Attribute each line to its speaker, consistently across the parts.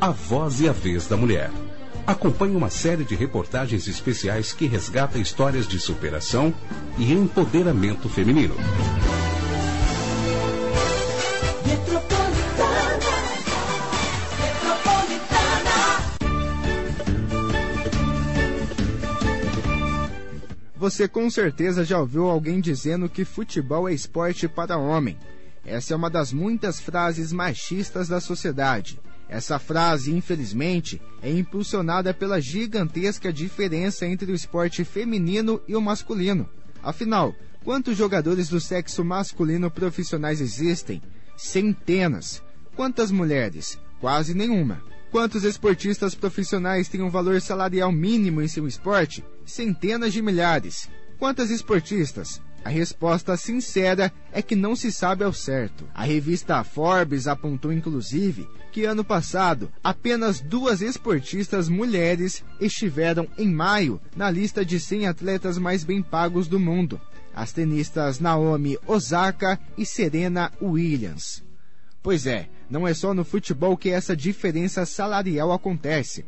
Speaker 1: A Voz e a Vez da Mulher. Acompanhe uma série de reportagens especiais que resgata histórias de superação e empoderamento feminino.
Speaker 2: Você com certeza já ouviu alguém dizendo que futebol é esporte para homem. Essa é uma das muitas frases machistas da sociedade. Essa frase, infelizmente, é impulsionada pela gigantesca diferença entre o esporte feminino e o masculino. Afinal, quantos jogadores do sexo masculino profissionais existem? Centenas. Quantas mulheres? Quase nenhuma. Quantos esportistas profissionais têm um valor salarial mínimo em seu esporte? Centenas de milhares. Quantas esportistas? A resposta sincera é que não se sabe ao certo. A revista Forbes apontou inclusive que ano passado apenas duas esportistas mulheres estiveram em maio na lista de 100 atletas mais bem pagos do mundo. As tenistas Naomi Osaka e Serena Williams. Pois é, não é só no futebol que essa diferença salarial acontece.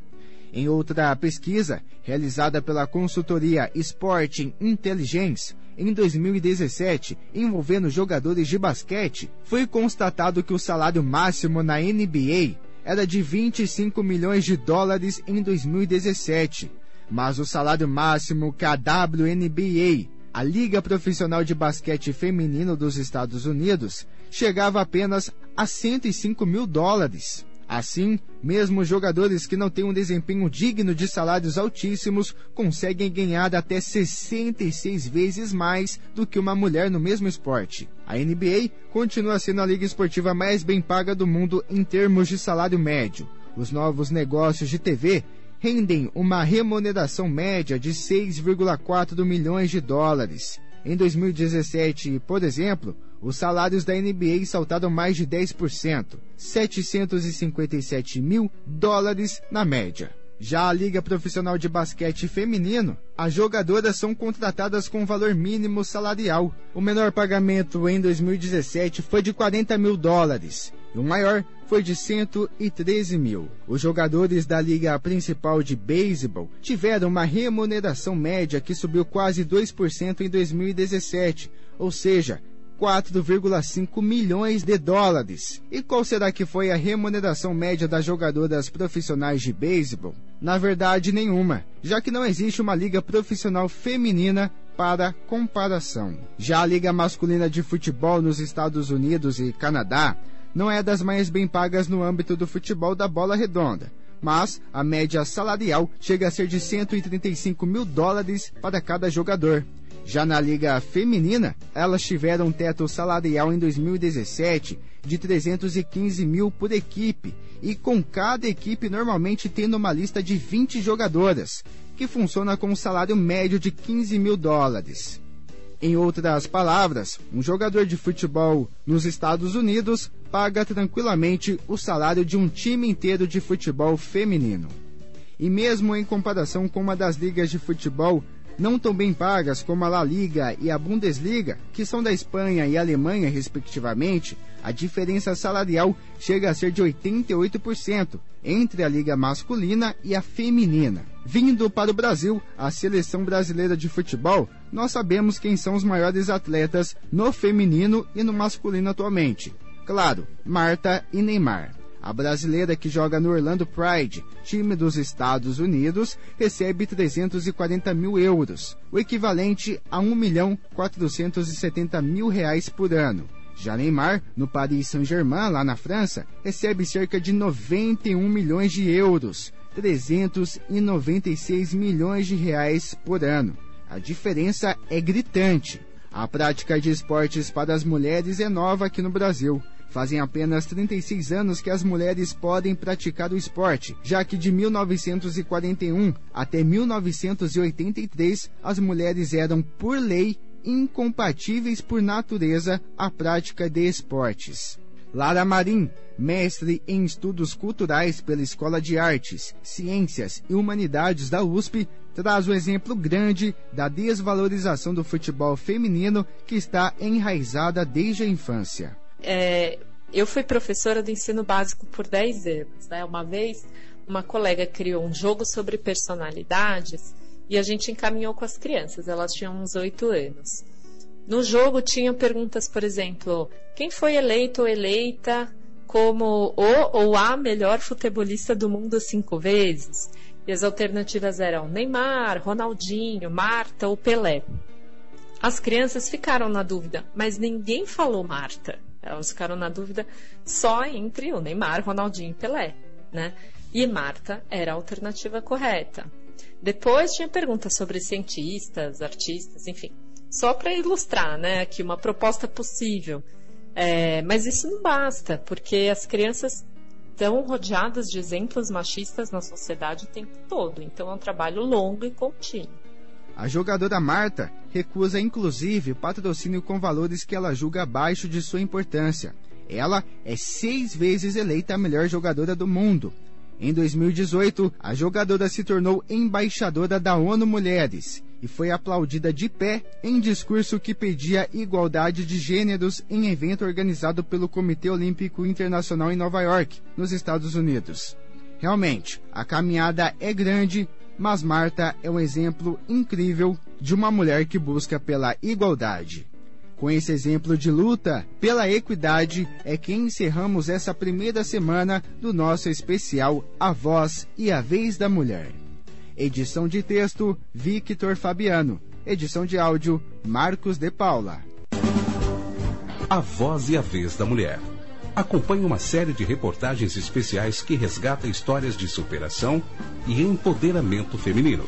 Speaker 2: Em outra pesquisa, realizada pela consultoria Sporting Intelligence, em 2017, envolvendo jogadores de basquete, foi constatado que o salário máximo na NBA era de 25 milhões de dólares em 2017, mas o salário máximo que a WNBA a Liga Profissional de Basquete Feminino dos Estados Unidos chegava apenas a 105 mil dólares. Assim, mesmo jogadores que não têm um desempenho digno de salários altíssimos conseguem ganhar até 66 vezes mais do que uma mulher no mesmo esporte. A NBA continua sendo a liga esportiva mais bem paga do mundo em termos de salário médio. Os novos negócios de TV rendem uma remuneração média de 6,4 milhões de dólares. Em 2017, por exemplo, os salários da NBA saltaram mais de 10%, 757 mil dólares na média. Já a Liga Profissional de Basquete Feminino, as jogadoras são contratadas com valor mínimo salarial. O menor pagamento em 2017 foi de 40 mil dólares e o maior foi de 113 mil. Os jogadores da liga principal de beisebol tiveram uma remuneração média que subiu quase 2% em 2017, ou seja, 4,5 milhões de dólares. E qual será que foi a remuneração média das jogadoras profissionais de beisebol? Na verdade, nenhuma, já que não existe uma liga profissional feminina para comparação. Já a liga masculina de futebol nos Estados Unidos e Canadá não é das mais bem pagas no âmbito do futebol da bola redonda mas a média salarial chega a ser de 135 mil dólares para cada jogador. Já na Liga Feminina, elas tiveram um teto salarial em 2017 de 315 mil por equipe, e com cada equipe normalmente tendo uma lista de 20 jogadoras, que funciona com um salário médio de 15 mil dólares. Em outras palavras, um jogador de futebol nos Estados Unidos paga tranquilamente o salário de um time inteiro de futebol feminino. E mesmo em comparação com uma das ligas de futebol não tão bem pagas como a La Liga e a Bundesliga, que são da Espanha e Alemanha, respectivamente, a diferença salarial chega a ser de 88% entre a liga masculina e a feminina. Vindo para o Brasil, a seleção brasileira de futebol, nós sabemos quem são os maiores atletas no feminino e no masculino atualmente. Claro, Marta e Neymar. A brasileira que joga no Orlando Pride, time dos Estados Unidos, recebe 340 mil euros, o equivalente a 1 milhão 470 mil reais por ano. Já Neymar, no Paris Saint-Germain, lá na França, recebe cerca de 91 milhões de euros, 396 milhões de reais por ano. A diferença é gritante. A prática de esportes para as mulheres é nova aqui no Brasil. Fazem apenas 36 anos que as mulheres podem praticar o esporte, já que de 1941 até 1983 as mulheres eram, por lei, incompatíveis por natureza à prática de esportes. Lara Marim, mestre em estudos culturais pela Escola de Artes, Ciências e Humanidades da USP, traz um exemplo grande da desvalorização do futebol feminino que está enraizada desde a infância
Speaker 3: é, eu fui professora do ensino básico por 10 anos. Né? Uma vez, uma colega criou um jogo sobre personalidades e a gente encaminhou com as crianças. Elas tinham uns 8 anos. No jogo tinham perguntas, por exemplo, quem foi eleito ou eleita como o ou a melhor futebolista do mundo cinco vezes? E as alternativas eram Neymar, Ronaldinho, Marta ou Pelé. As crianças ficaram na dúvida, mas ninguém falou Marta. Elas ficaram na dúvida só entre o Neymar, Ronaldinho e Pelé, né? E Marta era a alternativa correta. Depois tinha perguntas sobre cientistas, artistas, enfim. Só para ilustrar, né, aqui uma proposta possível. É, mas isso não basta, porque as crianças estão rodeadas de exemplos machistas na sociedade o tempo todo. Então é um trabalho longo e contínuo.
Speaker 2: A jogadora Marta recusa inclusive patrocínio com valores que ela julga abaixo de sua importância. Ela é seis vezes eleita a melhor jogadora do mundo. Em 2018, a jogadora se tornou embaixadora da ONU Mulheres e foi aplaudida de pé em discurso que pedia igualdade de gêneros em evento organizado pelo Comitê Olímpico Internacional em Nova York, nos Estados Unidos. Realmente, a caminhada é grande, mas Marta é um exemplo incrível de uma mulher que busca pela igualdade. Com esse exemplo de luta pela equidade, é que encerramos essa primeira semana do nosso especial A Voz e a Vez da Mulher. Edição de texto, Victor Fabiano. Edição de áudio, Marcos de Paula.
Speaker 1: A Voz e a Vez da Mulher. Acompanhe uma série de reportagens especiais que resgata histórias de superação e empoderamento feminino.